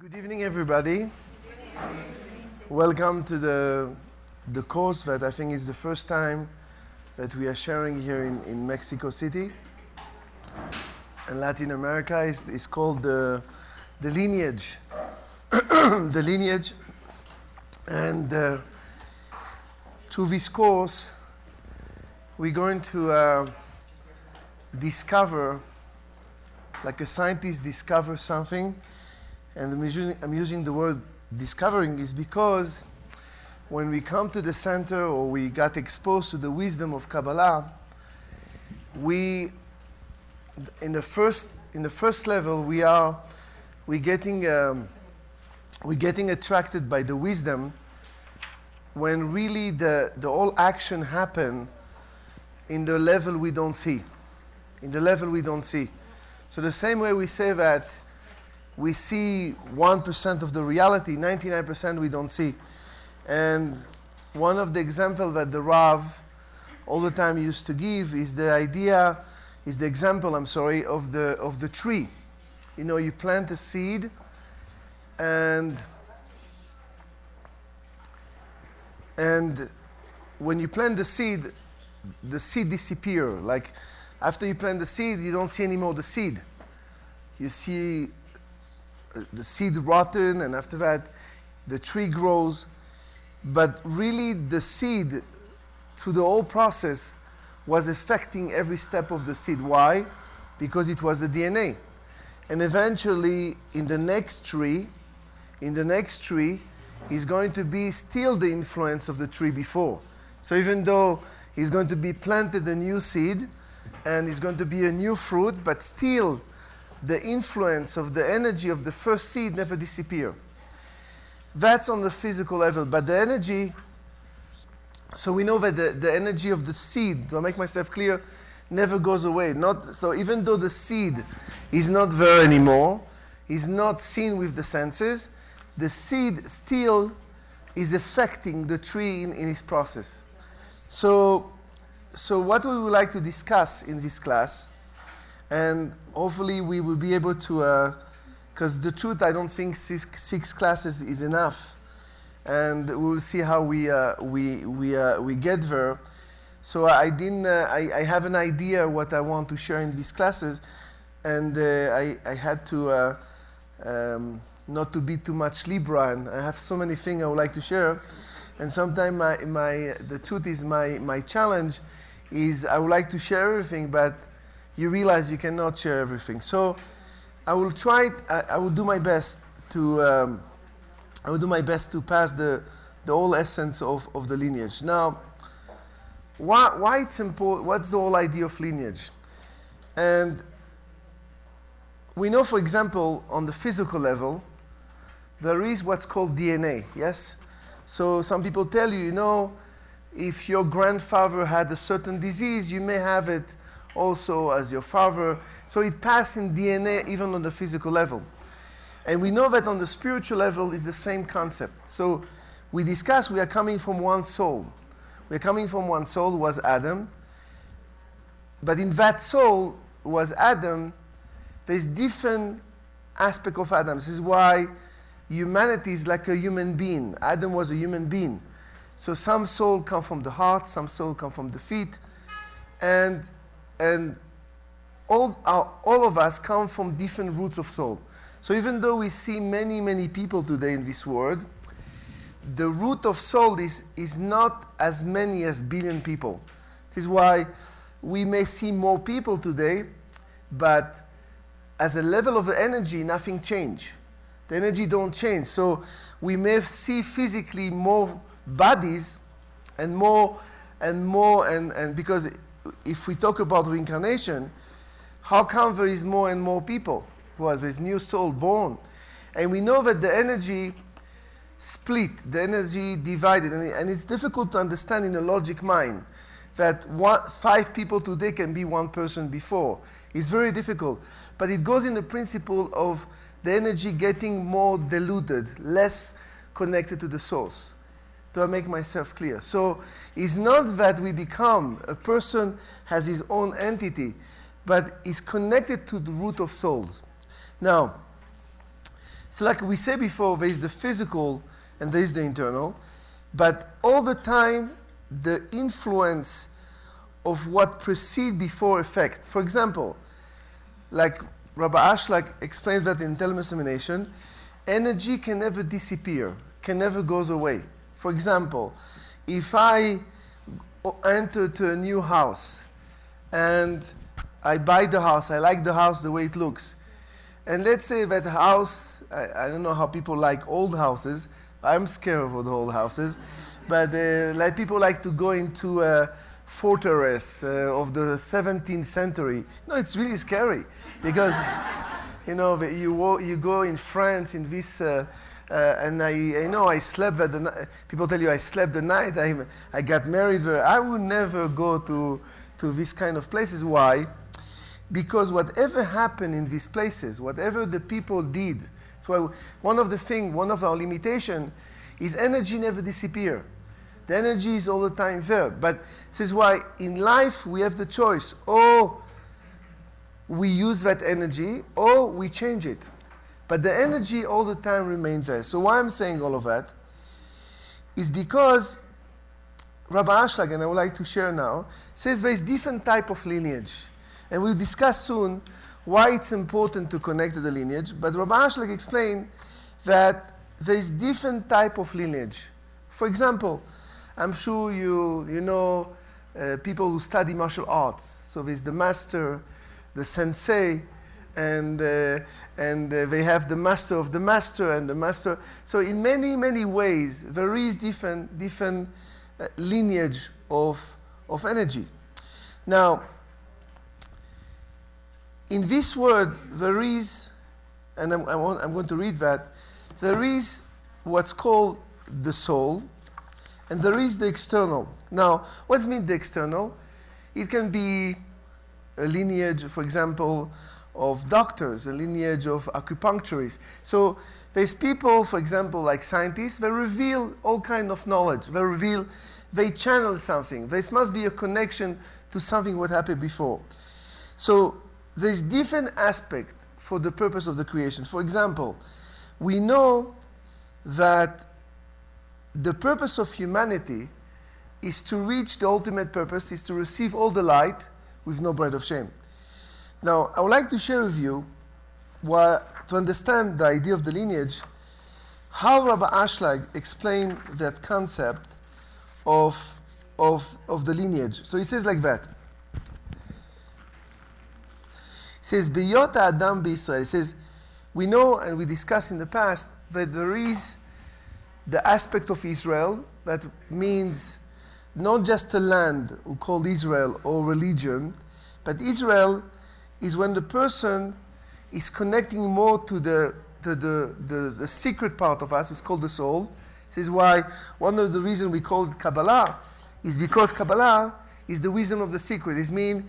Good evening, everybody. Welcome to the, the course that I think is the first time that we are sharing here in, in Mexico City. And Latin America is, is called the, the lineage. the lineage. And uh, through this course, we're going to uh, discover, like a scientist discover something and I'm using, I'm using the word discovering is because when we come to the center or we got exposed to the wisdom of Kabbalah, we, in the first, in the first level, we are we getting, um, we getting attracted by the wisdom when really the, the whole action happen in the level we don't see. In the level we don't see. So the same way we say that we see 1% of the reality, 99% we don't see. And one of the examples that the Rav all the time used to give is the idea, is the example, I'm sorry, of the, of the tree. You know, you plant a seed and and when you plant the seed, the seed disappear. Like after you plant the seed, you don't see anymore the seed. You see the seed rotten, and after that, the tree grows. But really, the seed, through the whole process, was affecting every step of the seed. Why? Because it was the DNA. And eventually, in the next tree, in the next tree, is going to be still the influence of the tree before. So even though he's going to be planted a new seed and it's going to be a new fruit, but still the influence of the energy of the first seed never disappear. That's on the physical level, but the energy, so we know that the, the energy of the seed, to make myself clear, never goes away. Not, so even though the seed is not there anymore, is not seen with the senses, the seed still is affecting the tree in, in its process. So, so what we would like to discuss in this class and hopefully we will be able to because uh, the truth i don't think six, six classes is enough. And we'll see how we uh, we we uh, we get there. So i didn't uh, I, I have an idea what i want to share in these classes. And uh, I, I had to uh, um, not to be too much libra. And i have so many things i would like to share. And sometimes my, my the truth is my my challenge is i would like to share everything but you realize you cannot share everything. So I will try, I, I will do my best to, um, I will do my best to pass the, the whole essence of, of the lineage. Now, why, why it's important, what's the whole idea of lineage? And we know, for example, on the physical level, there is what's called DNA, yes? So some people tell you, you know, if your grandfather had a certain disease, you may have it also as your father. So it passed in DNA even on the physical level. And we know that on the spiritual level it's the same concept. So we discuss we are coming from one soul. We are coming from one soul was Adam. But in that soul was Adam, there's different aspect of Adam. This is why humanity is like a human being. Adam was a human being. So some soul come from the heart, some soul come from the feet. And and all, our, all of us come from different roots of soul. So even though we see many, many people today in this world, the root of soul is, is not as many as billion people. This is why we may see more people today, but as a level of energy, nothing change. The energy don't change. So we may see physically more bodies and more and more and, and because if we talk about reincarnation, how come there is more and more people who are this new soul born? And we know that the energy split, the energy divided, and, and it's difficult to understand in a logic mind that one, five people today can be one person before. It's very difficult. But it goes in the principle of the energy getting more diluted, less connected to the source. Do I make myself clear? So it's not that we become, a person has his own entity, but is connected to the root of souls. Now, So, like we said before, there is the physical and there is the internal, but all the time, the influence of what precede before effect. For example, like Rabbi Ashlag explained that in Telemusination, energy can never disappear, can never goes away. For example, if I enter to a new house and I buy the house, I like the house the way it looks, and let's say that house, I, I don't know how people like old houses, I'm scared of old houses, but uh, like people like to go into a fortress uh, of the 17th century. No, it's really scary because, you know, you, you go in France in this, uh, uh, and I, I know I slept that the people tell you I slept the night, I, I got married. I would never go to, to this kind of places. Why? Because whatever happened in these places, whatever the people did, so one of the things, one of our limitation is energy never disappear. The energy is all the time there. But this is why in life we have the choice. Or we use that energy or we change it. But the energy all the time remains there. So why I'm saying all of that is because Rabbi Ashlag, and I would like to share now, says there is different type of lineage. And we'll discuss soon why it's important to connect to the lineage. But Rabbi Ashlag explained that there is different type of lineage. For example, I'm sure you, you know uh, people who study martial arts. So there's the master, the sensei, and, uh, and uh, they have the master of the master and the master. So in many, many ways, there is different, different uh, lineage of, of energy. Now, in this word, there is, and I'm, I'm going to read that, there is what's called the soul, and there is the external. Now, what's mean the external? It can be a lineage, for example, of doctors, a lineage of acupuncturists. So there's people, for example, like scientists, they reveal all kind of knowledge. They reveal, they channel something. There must be a connection to something what happened before. So there's different aspect for the purpose of the creation. For example, we know that the purpose of humanity is to reach the ultimate purpose, is to receive all the light with no bread of shame. Now, I would like to share with you, what, to understand the idea of the lineage, how Rabbi Ashlag explained that concept of, of, of the lineage. So he says like that. He says, Biyota Adam B'Israel. He says, we know and we discussed in the past that there is the aspect of Israel that means not just a land called Israel or religion, but Israel is when the person is connecting more to the, to the, the, the secret part of us, it's called the soul. This is why one of the reasons we call it Kabbalah is because Kabbalah is the wisdom of the secret. It means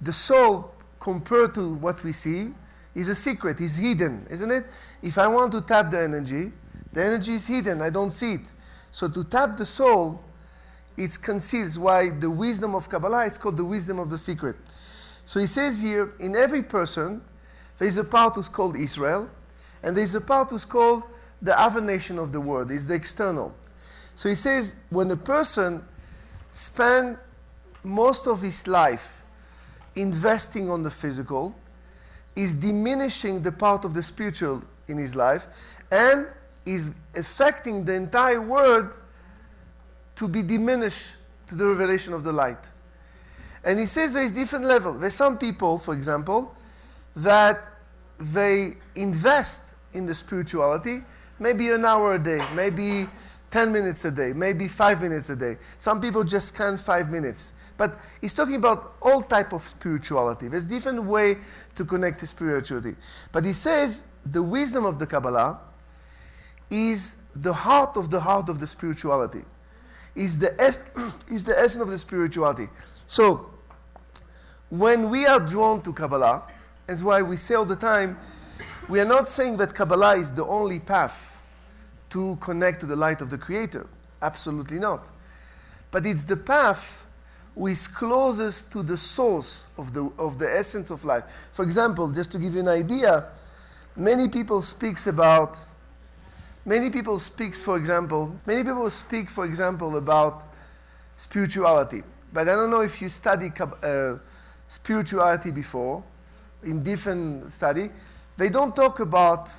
the soul, compared to what we see, is a secret, is hidden, isn't it? If I want to tap the energy, the energy is hidden, I don't see it. So to tap the soul, it conceals why the wisdom of Kabbalah is called the wisdom of the secret. So he says here, in every person, there is a part who's called Israel, and there is a part who's called the other nation of the world, is the external. So he says, when a person spends most of his life investing on the physical, is diminishing the part of the spiritual in his life, and is affecting the entire world to be diminished to the revelation of the light. And he says there is different level. There's some people, for example, that they invest in the spirituality, maybe an hour a day, maybe 10 minutes a day, maybe five minutes a day. Some people just can't five minutes. But he's talking about all type of spirituality. There's different way to connect to spirituality. But he says the wisdom of the Kabbalah is the heart of the heart of the spirituality. Is the, es- is the essence of the spirituality. So, when we are drawn to Kabbalah, that's why we say all the time, we are not saying that Kabbalah is the only path to connect to the light of the Creator. Absolutely not. But it's the path which is closest to the source of the, of the essence of life. For example, just to give you an idea, many people speaks about many people speaks for example many people speak for example about spirituality but i don't know if you study uh, spirituality before in different study they don't talk about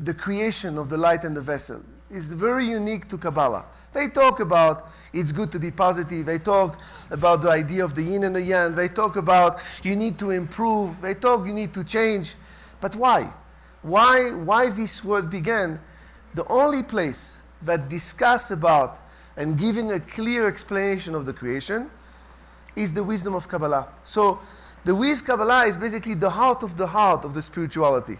the creation of the light and the vessel is very unique to kabbalah they talk about it's good to be positive. They talk about the idea of the yin and the yang. They talk about you need to improve. They talk you need to change. But why? Why, why this word began? The only place that discuss about and giving a clear explanation of the creation is the wisdom of Kabbalah. So the wisdom Kabbalah is basically the heart of the heart of the spirituality.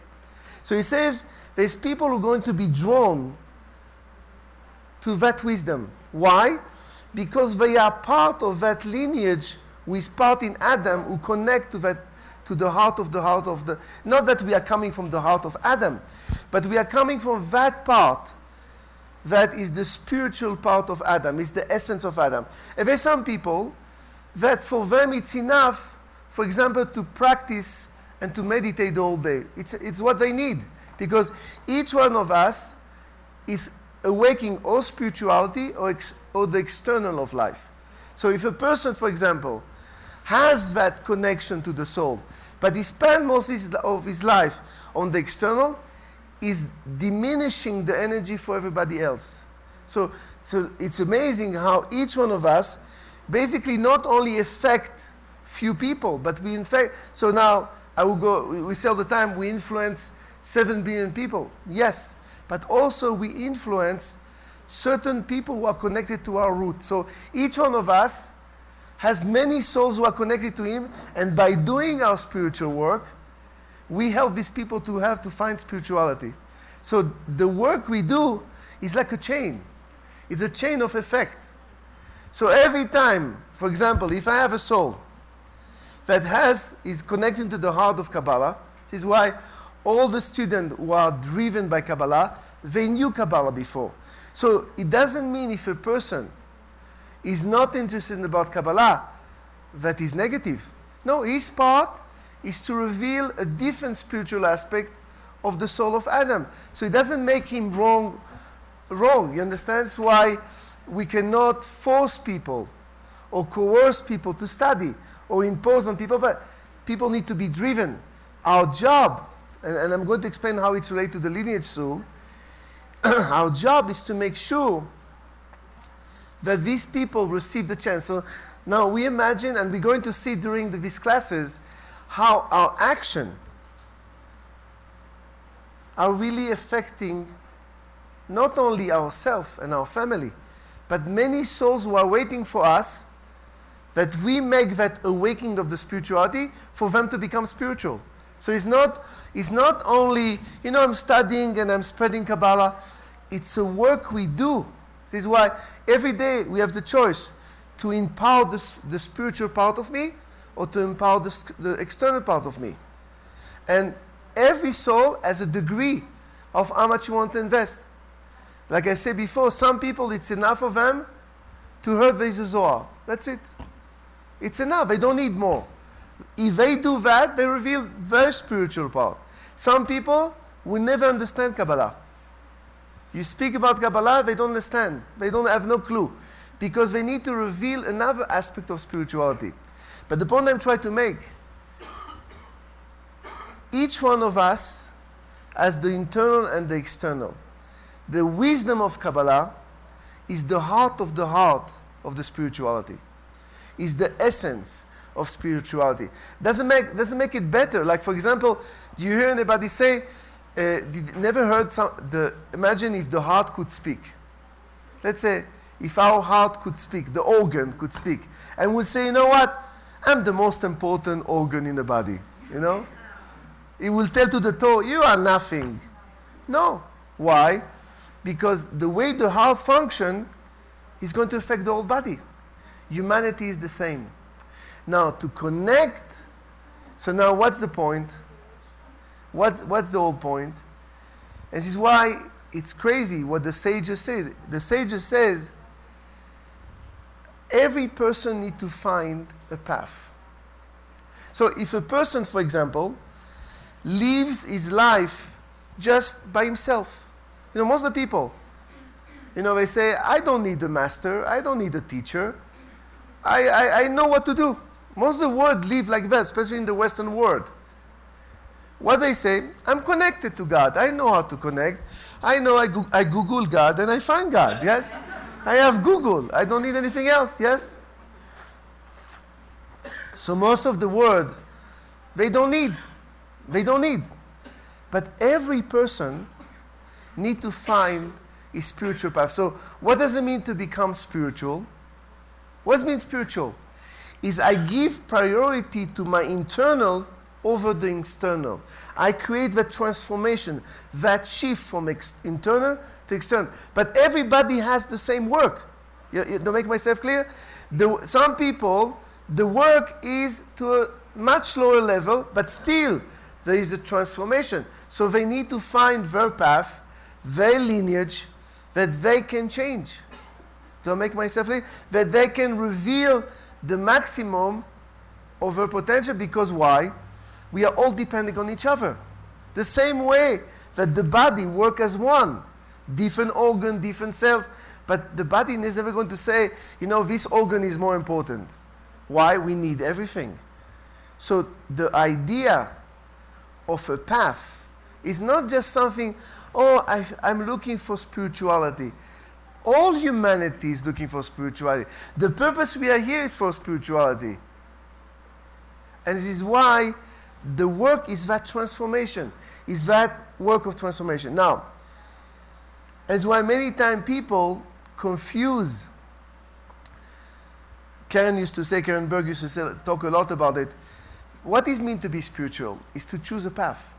So he says there's people who are going to be drawn to that wisdom. Why? Because they are part of that lineage with part in Adam who connect to that to the heart of the heart of the not that we are coming from the heart of Adam, but we are coming from that part that is the spiritual part of Adam, is the essence of Adam. And there's some people that for them it's enough, for example, to practice and to meditate all day. It's, it's what they need. Because each one of us is awaking or spirituality or, ex- or the external of life. So if a person, for example, has that connection to the soul, but he spends most of his life on the external, is diminishing the energy for everybody else. So, so it's amazing how each one of us basically not only affect few people, but we in fact, so now I will go, we say all the time, we influence 7 billion people. Yes, but also we influence certain people who are connected to our root. So each one of us has many souls who are connected to him, and by doing our spiritual work, we help these people to have to find spirituality. So the work we do is like a chain. It's a chain of effect. So every time, for example, if I have a soul that has is connecting to the heart of Kabbalah, this is why all the students who are driven by Kabbalah, they knew Kabbalah before. So it doesn't mean if a person is not interested about Kabbalah that is negative. No, his part is to reveal a different spiritual aspect of the soul of Adam. So it doesn't make him wrong. Wrong. You understand? That's why we cannot force people or coerce people to study or impose on people, but people need to be driven. Our job and, and I'm going to explain how it's related to the lineage soul, our job is to make sure that these people receive the chance. So now we imagine, and we're going to see during the, these classes, how our action are really affecting not only ourselves and our family, but many souls who are waiting for us that we make that awakening of the spirituality for them to become spiritual. So it's not, it's not only, you know, I'm studying and I'm spreading Kabbalah. It's a work we do. This is why every day we have the choice to empower the, the spiritual part of me or to empower the, the external part of me. And every soul has a degree of how much you want to invest. Like I said before, some people, it's enough of them to hurt the Zohar. That's it. It's enough. They don't need more. If they do that, they reveal their spiritual part. Some people will never understand Kabbalah. You speak about Kabbalah, they don't understand. They don't have no clue. Because they need to reveal another aspect of spirituality. But the point I'm trying to make each one of us has the internal and the external. The wisdom of Kabbalah is the heart of the heart of the spirituality, is the essence of spirituality. Doesn't make, doesn't make it better. Like, for example, do you hear anybody say, uh, never heard some, the, imagine if the heart could speak. Let's say, if our heart could speak, the organ could speak, and would say, you know what, I'm the most important organ in the body, you know? It will tell to the toe, you are nothing. No. Why? Because the way the heart functions is going to affect the whole body. Humanity is the same. Now, to connect, so now what's the point? What's, what's the whole point? And this is why it's crazy what the sages say. The sages says every person need to find a path. So if a person, for example, lives his life just by himself. You know, most of the people, you know, they say, I don't need a master, I don't need a teacher. I, I, I know what to do. Most of the world live like that, especially in the Western world. What they say, I'm connected to God. I know how to connect. I know I, go- I Google God and I find God. Yes? I have Google. I don't need anything else. Yes? So most of the world, they don't need. They don't need. But every person need to find a spiritual path. So what does it mean to become spiritual? What does it mean spiritual? Is I give priority to my internal over the external. I create that transformation, that shift from internal to external. But everybody has the same work. You, you, to make myself clear, the, some people, the work is to a much lower level, but still there is a transformation. So they need to find their path, their lineage, that they can change. Do make myself clear? That they can reveal the maximum of their potential because why? We are all depending on each other. The same way that the body work as one, different organ, different cells, but the body is never going to say, you know, this organ is more important. Why? We need everything. So the idea of a path is not just something, oh, I, I'm looking for spirituality. All humanity is looking for spirituality. The purpose we are here is for spirituality. And this is why the work is that transformation, is that work of transformation. Now, that's why many times people confuse. Karen used to say, Karen Berg used to say, talk a lot about it. What is mean to be spiritual? Is to choose a path.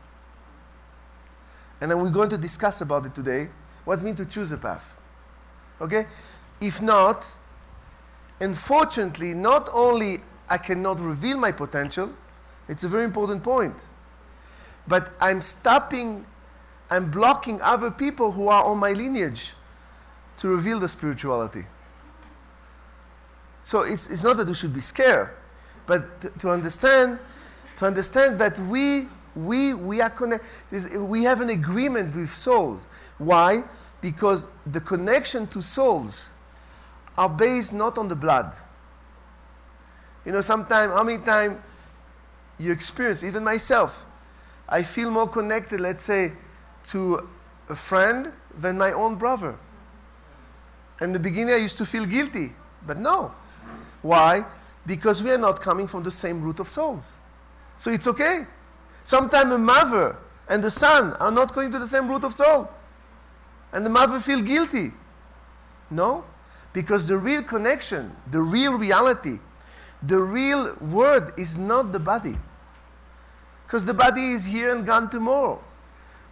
And then we're going to discuss about it today. What's mean to choose a path? Okay? If not, unfortunately, not only I cannot reveal my potential, it's a very important point. But I'm stopping, I'm blocking other people who are on my lineage to reveal the spirituality. So it's, it's not that we should be scared, but to, to understand, to understand that we, we, we are connected, we have an agreement with souls. Why? Because the connection to souls are based not on the blood. You know, sometimes, how many times you experience, even myself, I feel more connected, let's say, to a friend than my own brother. In the beginning, I used to feel guilty, but no. Why? Because we are not coming from the same root of souls. So it's okay. Sometimes a mother and the son are not going to the same root of soul. And the mother feel guilty. No, because the real connection, the real reality, the real word is not the body. Because the body is here and gone tomorrow.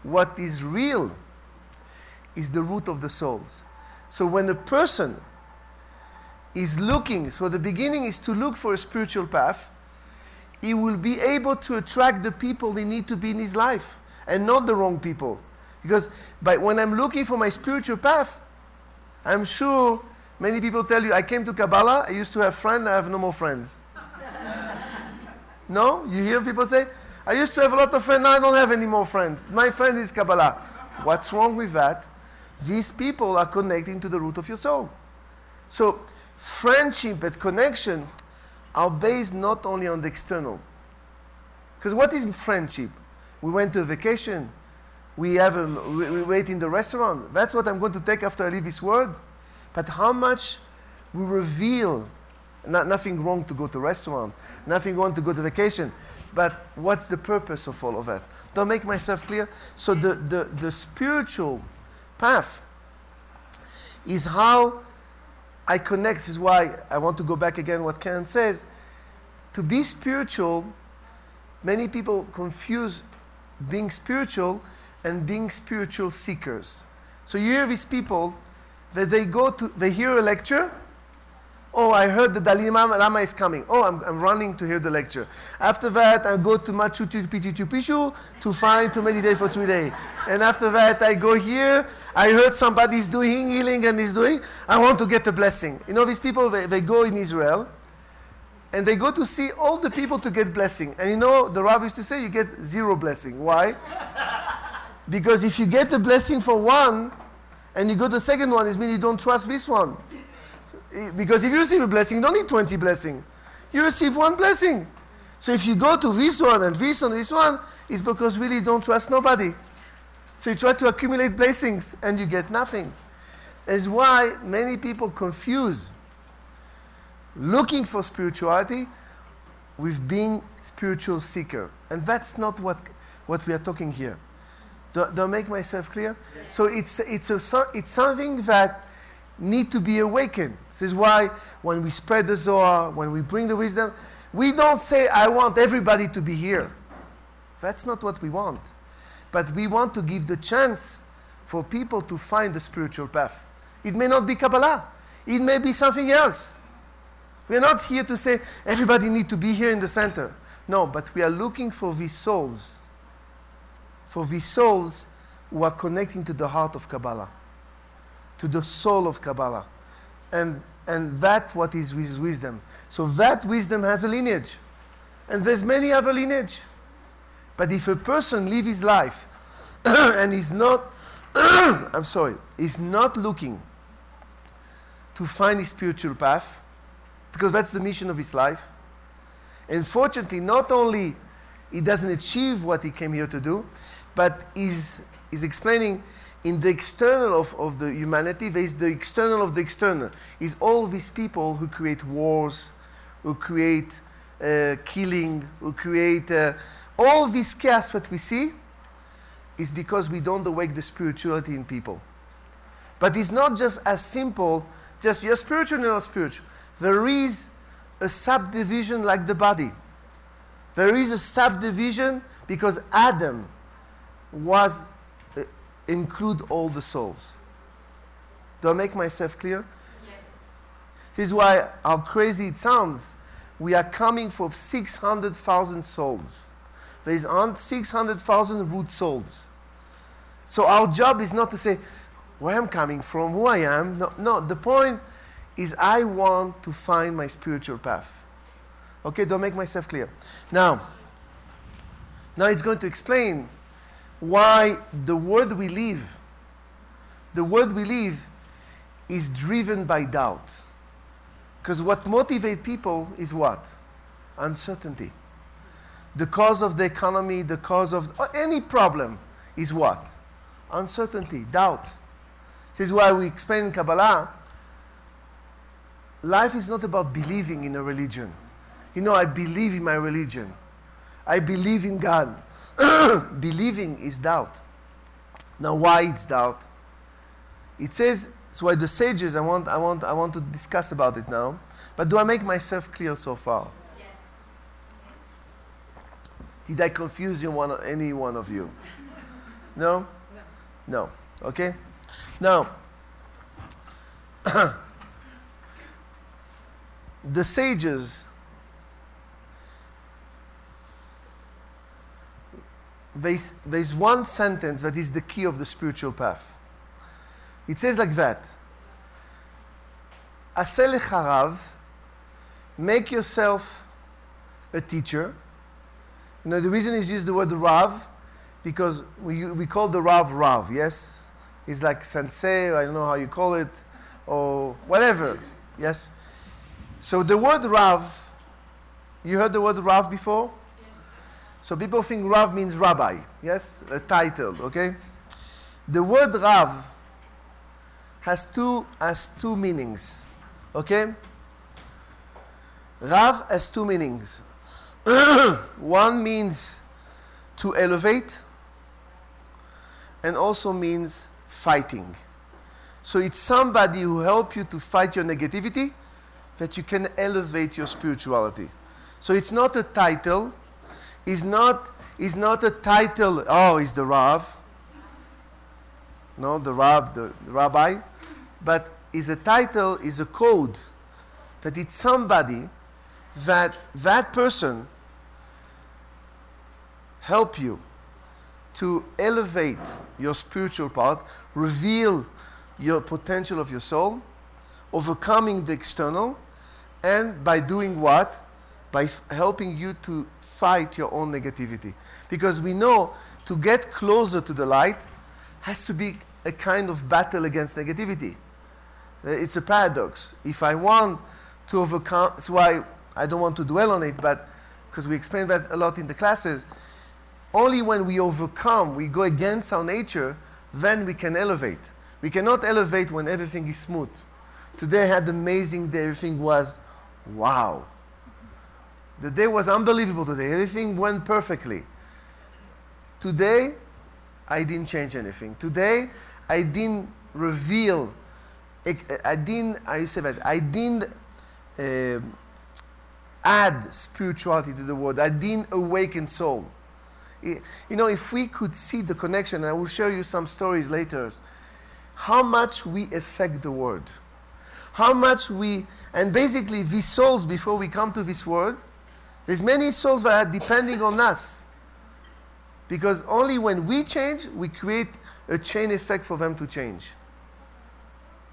What is real is the root of the souls. So when a person is looking, so the beginning is to look for a spiritual path, he will be able to attract the people he need to be in his life and not the wrong people. Because by, when I'm looking for my spiritual path, I'm sure many people tell you, I came to Kabbalah, I used to have friends, I have no more friends. no? You hear people say, I used to have a lot of friends, now I don't have any more friends. My friend is Kabbalah. What's wrong with that? These people are connecting to the root of your soul. So, friendship and connection are based not only on the external. Because what is friendship? We went to a vacation, we, have a, we, we wait in the restaurant. That's what I'm going to take after I leave this world. But how much we reveal, not, nothing wrong to go to restaurant, nothing wrong to go to vacation, but what's the purpose of all of that? Don't make myself clear. So the, the, the spiritual path is how I connect. Is why I want to go back again what Karen says. To be spiritual, many people confuse being spiritual and being spiritual seekers. So you hear these people that they go to, they hear a lecture, Oh, I heard the Dalai Lama is coming. Oh, I'm, I'm running to hear the lecture. After that, I go to Machu Picchu to find to meditate for three days. And after that, I go here. I heard somebody's doing healing and is doing. I want to get a blessing. You know, these people, they, they go in Israel and they go to see all the people to get blessing. And you know, the rabbi used to say you get zero blessing. Why? because if you get the blessing for one, and you go to the second one, it means you don't trust this one. Because if you receive a blessing, you don't need 20 blessings. You receive one blessing. So if you go to this one and this one and this one, it's because really you don't trust nobody. So you try to accumulate blessings and you get nothing. Is why many people confuse looking for spirituality with being spiritual seeker. And that's not what, what we are talking here. Do, do I make myself clear? So it's, it's, a, it's something that need to be awakened. This is why when we spread the Zohar, when we bring the wisdom, we don't say, I want everybody to be here. That's not what we want. But we want to give the chance for people to find the spiritual path. It may not be Kabbalah. It may be something else. We're not here to say everybody need to be here in the center. No, but we are looking for these souls. For these souls who are connecting to the heart of Kabbalah, to the soul of Kabbalah. And, and that what is wisdom. So that wisdom has a lineage. And there's many other lineage. But if a person live his life and is not, I'm sorry, is not looking to find his spiritual path, because that's the mission of his life. And fortunately, not only he doesn't achieve what he came here to do, but is is explaining in the external of, of the humanity, there is the external of the external. Is all these people who create wars, who create uh, killing, who create uh, all this chaos that we see is because we don't awake the spirituality in people. But it's not just as simple, just you're spiritual, you're not spiritual. There is a subdivision like the body. There is a subdivision because Adam was include all the souls. Do I make myself clear? Yes. This is why how crazy it sounds. We are coming for 600,000 souls. There is 600,000 root souls. So our job is not to say where I'm coming from, who I am. No, no the point is I want to find my spiritual path. Okay, don't make myself clear. Now, now it's going to explain why the world we live, the world we live is driven by doubt. Because what motivates people is what? Uncertainty. The cause of the economy, the cause of uh, any problem is what? Uncertainty, doubt. This is why we explain in Kabbalah life is not about believing in a religion. You know, I believe in my religion. I believe in God. Believing is doubt. Now, why it's doubt? It says, so why the sages, I want, I, want, I want to discuss about it now. But do I make myself clear so far? Yes. Did I confuse you one, any one of you? No? No. No. Okay? Now, the sages there's, there's one sentence that is the key of the spiritual path. It says like that Asel harav, make yourself a teacher. You know, the reason is use the word Rav because we, we call the Rav Rav, yes? He's like sensei, I don't know how you call it, or whatever, yes? So the word Rav, you heard the word Rav before? So people think Rav means rabbi, yes? A title, okay? The word Rav has two, has two meanings, okay? Rav has two meanings. One means to elevate, and also means fighting. So it's somebody who help you to fight your negativity that you can elevate your spirituality. So it's not a title, is not, is not a title, oh, he's the Rav. No, the Rab, the, rabbi. But is a title, is a code that it's somebody that that person help you to elevate your spiritual part, reveal your potential of your soul, overcoming the external, and by doing what? by helping you to fight your own negativity. Because we know to get closer to the light has to be a kind of battle against negativity. Uh, It's a paradox. If I want to overcome, that's why I don't want to dwell on it, but because we explain that a lot in the classes, only when we overcome, we go against our nature, then we can elevate. We cannot elevate when everything is smooth. Today I had an amazing day, everything was wow. The day was unbelievable today, everything went perfectly. Today, I didn't change anything. Today, I didn't reveal, I didn't, I say that, I didn't um add spirituality to the world. I didn't awaken soul. You know, if we could see the connection, I will show you some stories later, how much we affect the world. How much we, and basically these souls, before we come to this world, there's many souls that are depending on us. Because only when we change, we create a chain effect for them to change.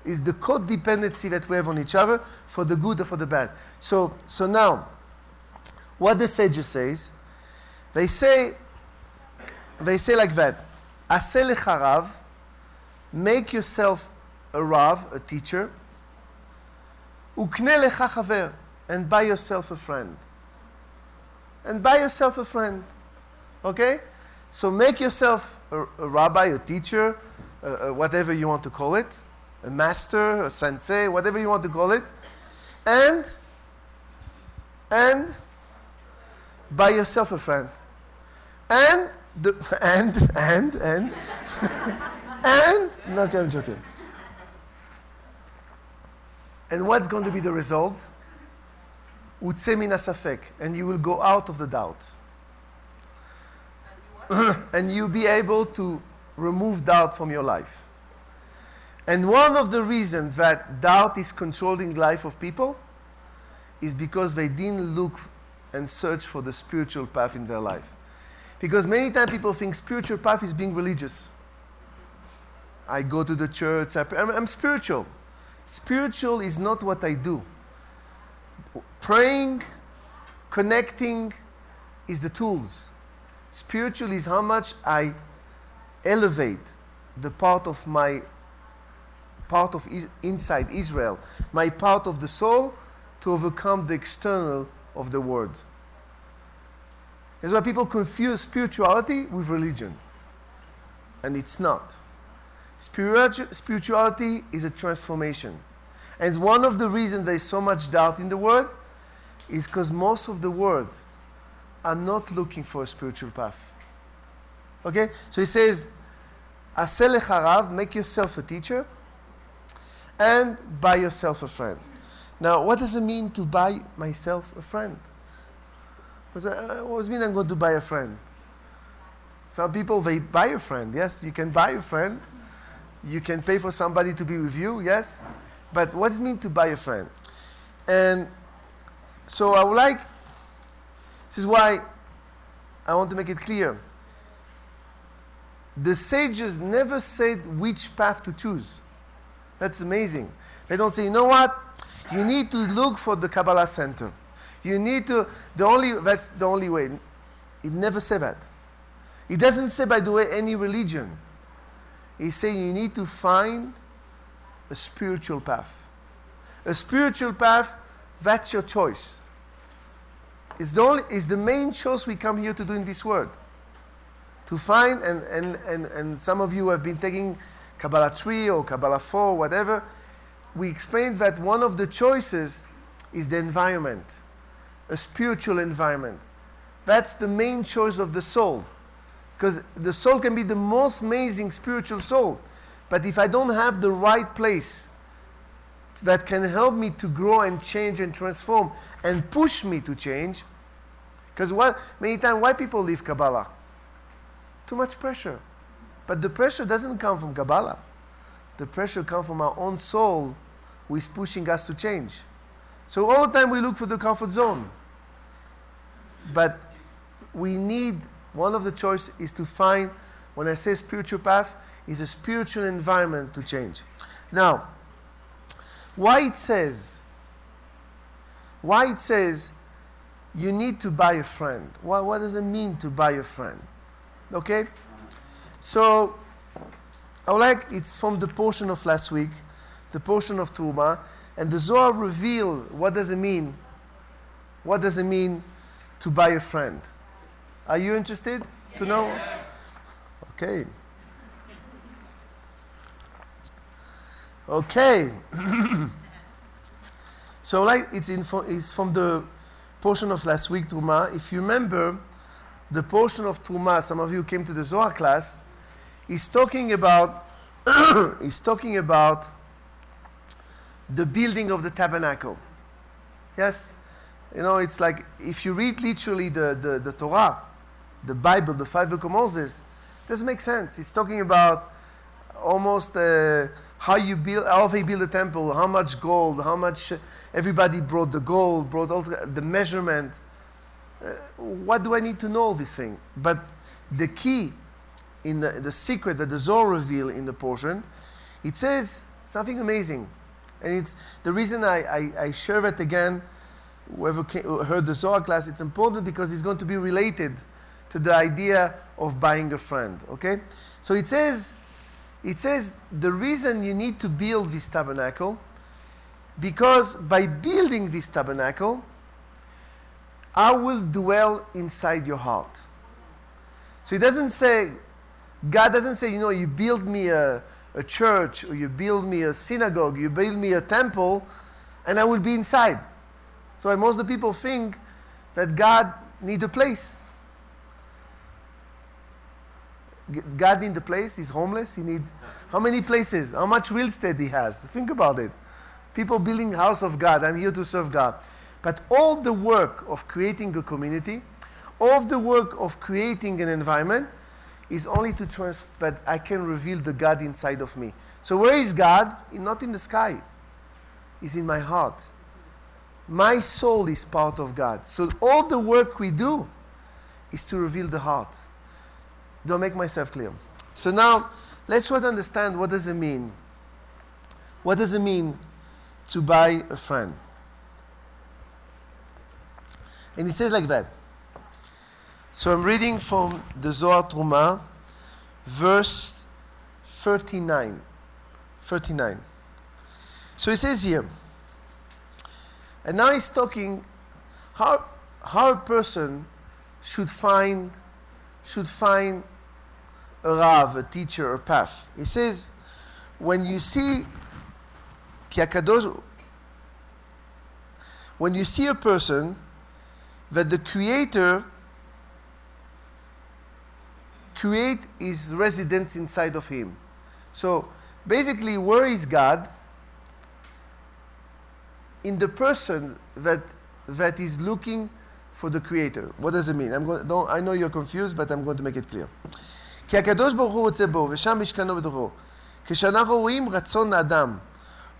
It's the codependency that we have on each other for the good or for the bad. So, so now, what the sages says, they say, they say like that, "Aseh lecha rav," make yourself a rav, a teacher, ukne lecha and buy yourself a friend. And buy yourself a friend. Okay? So make yourself a, a rabbi, a teacher, uh, uh, whatever you want to call it, a master, a sensei, whatever you want to call it, and and buy yourself a friend. And the and and and and no, okay, I'm joking. And what's going to be the result? And you will go out of the doubt. and you'll be able to remove doubt from your life. And one of the reasons that doubt is controlling life of people is because they didn't look and search for the spiritual path in their life. Because many times people think spiritual path is being religious. I go to the church, I I'm spiritual. Spiritual is not what I do. Praying, connecting is the tools. Spiritual is how much I elevate the part of my part of inside Israel, my part of the soul to overcome the external of the world. That's why people confuse spirituality with religion. And it's not. Spiritu- spirituality is a transformation. And it's one of the reasons there's so much doubt in the world is because most of the world are not looking for a spiritual path. Okay? So he says, Aseh lecha make yourself a teacher, and buy yourself a friend. Now, what does it mean to buy myself a friend? Uh, what does it mean I'm going to buy a friend? Some people, they buy a friend. Yes, you can buy a friend. You can pay for somebody to be with you. Yes. But what does it mean to buy a friend? And so I would like, this is why I want to make it clear. The sages never said which path to choose. That's amazing. They don't say, you know what? You need to look for the Kabbalah center. You need to, the only, that's the only way. It never said that. It doesn't say, by the way, any religion. It's saying you need to find a spiritual path. A spiritual path, that's your choice. It's the, only, it's the main choice we come here to do in this world. To find, and, and, and, and some of you have been taking Kabbalah 3 or Kabbalah 4, whatever. We explained that one of the choices is the environment, a spiritual environment. That's the main choice of the soul. Because the soul can be the most amazing spiritual soul. But if I don't have the right place that can help me to grow and change and transform and push me to change, because what many times why people leave Kabbalah? Too much pressure. But the pressure doesn't come from Kabbalah. The pressure comes from our own soul who is pushing us to change. So all the time we look for the comfort zone. But we need one of the choice is to find when I say spiritual path is a spiritual environment to change. Now, why it says why it says you need to buy a friend. What, what does it mean to buy a friend? Okay? So, I would like, it's from the portion of last week, the portion of Truma, and the Zohar reveal what does it mean? What does it mean to buy a friend? Are you interested to know? Okay. Okay. so, like, it's, in, it's from the portion of last week, Truma. If you remember, the portion of Truma, some of you came to the Zohar class, is talking about, is talking about the building of the tabernacle. Yes? You know, it's like if you read literally the, the, the Torah, the Bible, the five book of Moses, it doesn't make sense. It's talking about almost uh, how you build, how they build a temple, how much gold, how much everybody brought the gold, brought all the, measurement. Uh, what do I need to know this thing? But the key in the, the secret that the Zohar reveal in the portion, it says something amazing. And it's the reason I, I, I share it again. Whoever came, heard the Zohar class, it's important because it's going to be related to the idea of buying a friend. Okay? So it says, it says the reason you need to build this tabernacle, because by building this tabernacle, I will dwell inside your heart. So it doesn't say, God doesn't say, you know, you build me a, a church, or you build me a synagogue, you build me a temple, and I will be inside. So most of the people think that God need a place. God in the place. He's homeless. He need how many places? How much real estate he has? Think about it. People building house of God. I'm here to serve God. But all the work of creating a community, all the work of creating an environment, is only to trust that I can reveal the God inside of me. So where is God? Not in the sky. He's in my heart. My soul is part of God. So all the work we do is to reveal the heart. Do I make myself clear? So now let's try to understand what does it mean. What does it mean to buy a friend? And it says like that. So I'm reading from the Zohar Truma, verse 39. 39. So it says here, and now he's talking how, how a person should find, should find a Rav, a teacher, a path. He says, when you see when you see a person that the Creator create his residence inside of him. So basically, where is God? In the person that, that is looking for the Creator. What does it mean? I'm going, I know you're confused, but I'm going to make it clear. כי הקדוש ברוך הוא רוצה בו, ושם משכנו בתוכו. כשאנחנו רואים רצון האדם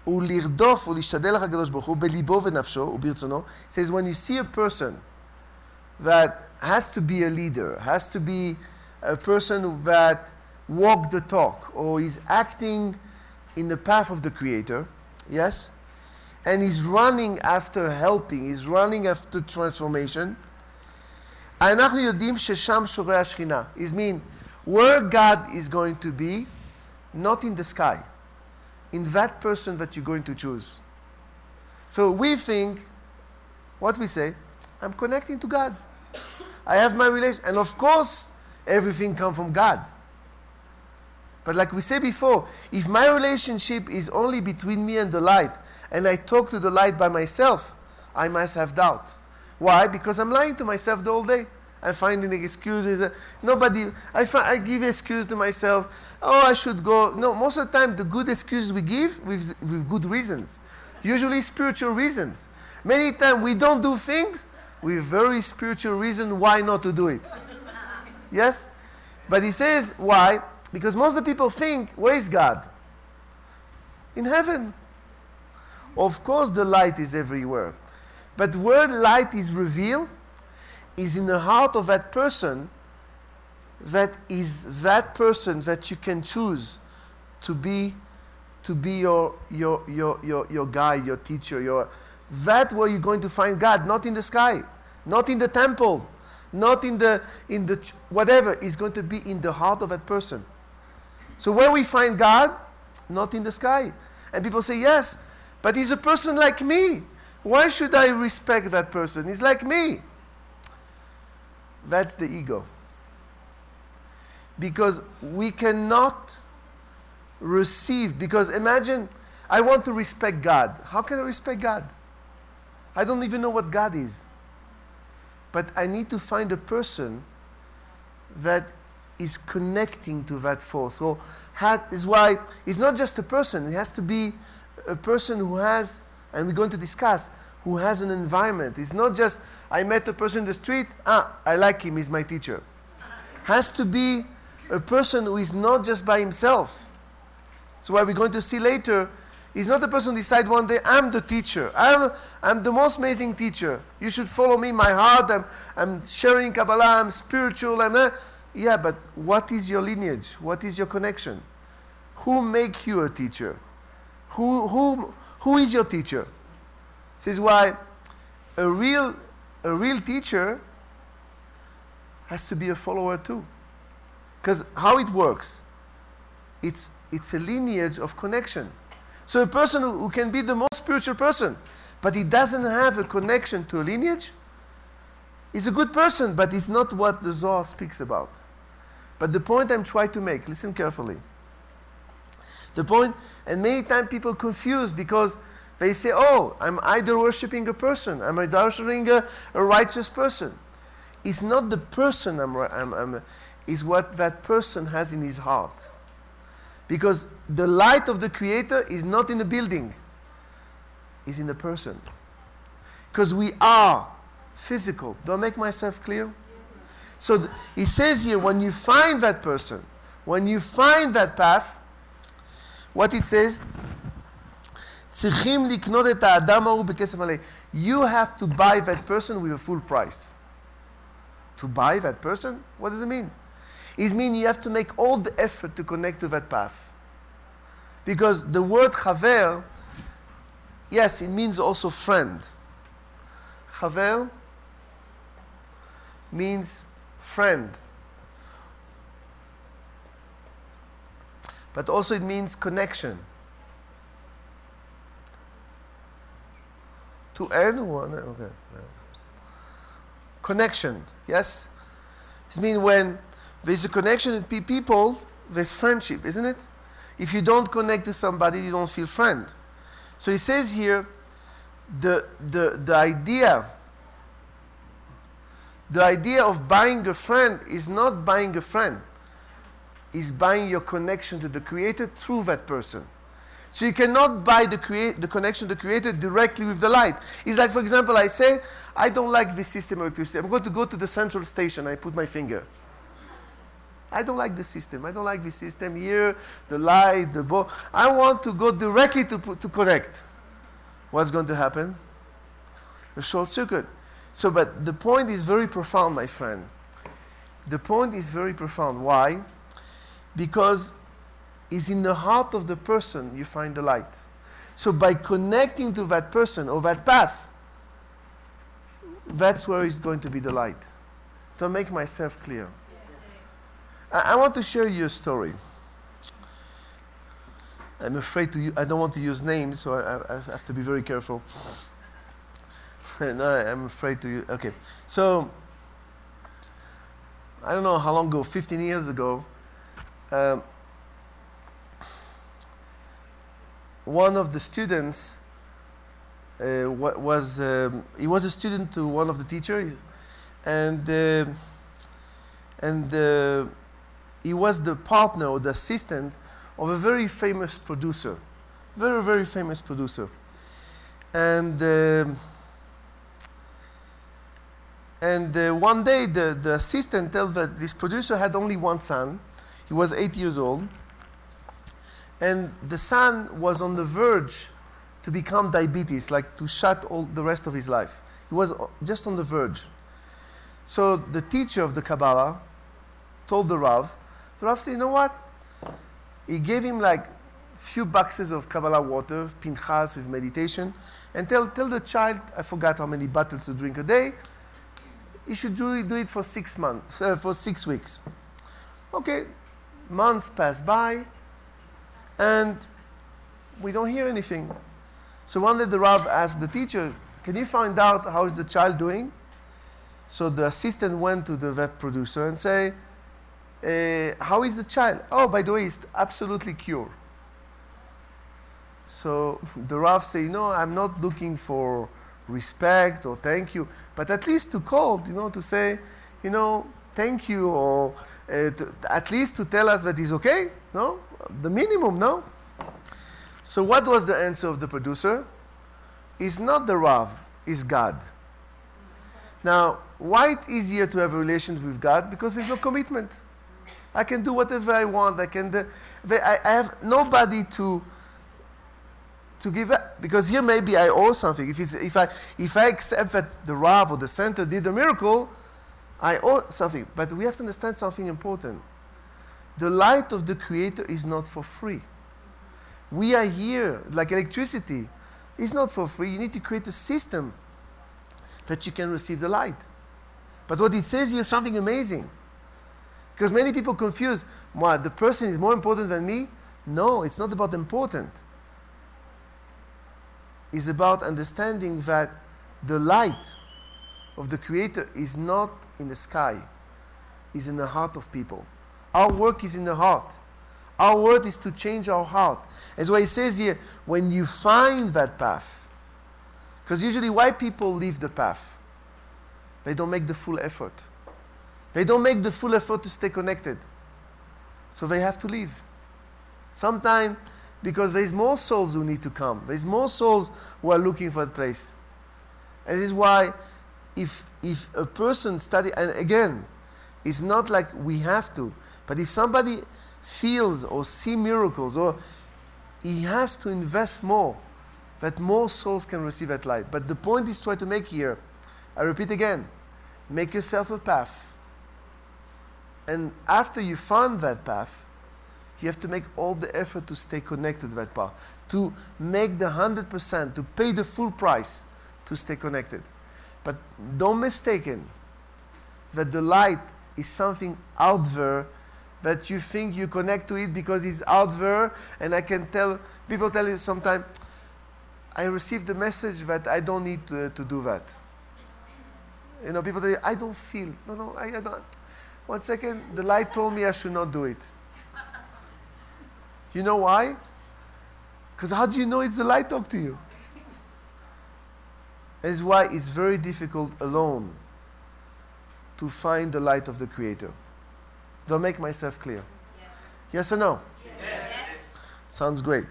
הוא לרדוף ולהשתדל לך הקדוש ברוך הוא בליבו ונפשו וברצונו, says when you see a person that has to be a leader, has to be a person that walk the talk or is acting in the path of the Creator, yes, and is running after helping, is running after transformation, אנחנו יודעים ששם שורה השכינה. It means where God is going to be, not in the sky, in that person that you're going to choose. So we think, what we say, I'm connecting to God. I have my relation. And of course, everything come from God. But like we said before, if my relationship is only between me and the light, and I talk to the light by myself, I must have doubt. Why? Because I'm lying to myself the whole day. I'm finding excuses. Uh, nobody, I, I give excuse to myself. Oh, I should go. No, most of the time, the good excuses we give with, with good reasons, usually spiritual reasons. Many times we don't do things with very spiritual reason why not to do it. Yes? But he says, why? Because most of the people think, where is God? In heaven. Of course, the light is everywhere. But where light is revealed is in the heart of that person that is that person that you can choose to be to be your your your your, your guide, your teacher, your that where you're going to find God, not in the sky. not in the temple, not in the in the whatever. is going to be in the heart of that person. So where we find God, not in the sky. And people say, yes, but he's a person like me. Why should I respect that person? He's like me. That's the ego. Because we cannot receive, because imagine I want to respect God. How can I respect God? I don't even know what God is. But I need to find a person that is connecting to that force. So that is why it's not just a person, it has to be a person who has, and we're going to discuss, who has an environment. It's not just I met a person in the street, ah, I like him, he's my teacher. Has to be a person who is not just by himself. So what we're going to see later is not a person who decide one day, I'm the teacher. I'm, I'm the most amazing teacher. You should follow me, my heart. I'm, I'm sharing Kabbalah. I'm spiritual. I'm, uh, yeah, but what is your lineage? What is your connection? Who make you a teacher? Who, who, who is your teacher? This is why a real, a real teacher has to be a follower too. Because how it works, it's, it's a lineage of connection. So a person who, who can be the most spiritual person, but he doesn't have a connection to a lineage, is a good person, but it's not what the Zohar speaks about. But the point I'm trying to make, listen carefully. The point, and many times people confuse because they say, oh, I'm idol worshipping a person, I'm idol worshipping a, a righteous person. It's not the person I'm, I'm, I'm, it's what that person has in his heart. Because the light of the Creator is not in the building, it's in the person. Because we are physical. Do I make myself clear? So th- he says here when you find that person, when you find that path, what it says, צריכים לקנות את האדם ההוא בכסף מלא. You have to buy that person with a full price. To buy that person? What does it mean? It means you have to make all the effort to connect to that path. Because the word chaver, yes, it means also friend. Chaver means friend. But also it means connection. To end one, eh? okay. Connection, yes? It means when there's a connection with people, there's friendship, isn't it? If you don't connect to somebody, you don't feel friend. So he says here, the, the, the idea, the idea of buying a friend is not buying a friend, is buying your connection to the Creator through that person. So you cannot buy the, the connection to the Creator directly with the light. It's like, for example, I say, I don't like this system electricity. I'm going to go to the central station. I put my finger. I don't like the system. I don't like the system here, the light, the ball. I want to go directly to, to connect. What's going to happen? A short circuit. So, but the point is very profound, my friend. The point is very profound. Why? Because it's in the heart of the person you find the light. So, by connecting to that person or that path, that's where is going to be the light. To make myself clear. I, I want to share you a story. I'm afraid to. I don't want to use names, so I, I, have to be very careful. no, I'm afraid to. Okay, so I don't know how long ago. 15 years ago, um, one of the students uh, was um, he was a student to one of the teachers, and uh, and uh, he was the partner the assistant of a very famous producer, very very famous producer, and. um and uh, one day, the, the assistant tells that this producer had only one son. He was eight years old. And the son was on the verge to become diabetes, like to shut all the rest of his life. He was just on the verge. So the teacher of the Kabbalah told the Rav, the Rav said, you know what? He gave him like a few boxes of Kabbalah water, pinchas with meditation, and tell, tell the child, I forgot how many bottles to drink a day, you should do it, do it for six months, uh, for six weeks. Okay, months pass by, and we don't hear anything. So one day the Rav asked the teacher, can you find out how is the child doing? So the assistant went to the vet producer and say, uh, how is the child? Oh, by the way, it's absolutely cured. So the Rav say, no, I'm not looking for respect or thank you, but at least to call, you know, to say, you know, thank you, or uh, to, at least to tell us that he's okay, no? The minimum, no? So what was the answer of the producer? It's not the Rav, it's God. Now, why it's easier to have relations with God? Because there's no commitment. I can do whatever I want. I can. I, I have nobody to to give up because here maybe I owe something. If it's if I if I accept that the Rav or the center did a miracle, I owe something. But we have to understand something important. The light of the Creator is not for free. We are here like electricity. It's not for free. You need to create a system that you can receive the light. But what it says here is something amazing. Because many people confuse, what, the person is more important than me? No, it's not about important. It's about understanding that the light of the Creator is not in the sky, is in the heart of people. Our work is in the heart. Our work is to change our heart. That's why he says here, when you find that path, because usually why people leave the path? They don't make the full effort. They don't make the full effort to stay connected. So they have to leave. Sometimes because there's more souls who need to come. There's more souls who are looking for that place. And this is why if if a person study and again, it's not like we have to, but if somebody feels or see miracles or he has to invest more that more souls can receive that light. But the point is try to make here, I repeat again, make yourself a path. And after you find that path, you have to make all the effort to stay connected to that path, to make the 100%, to pay the full price to stay connected. But don't mistaken that the light is something out there that you think you connect to it because it's out there and I can tell people tell you sometimes I received the message that I don't need to, to do that. You know, people say, I don't feel. No, no, I, I don't. One second, the light told me I should not do it. You know why? Because how do you know it's the light talk to you? That's why it's very difficult alone to find the light of the Creator. Do I make myself clear? Yes, yes or no? Yes. Sounds great.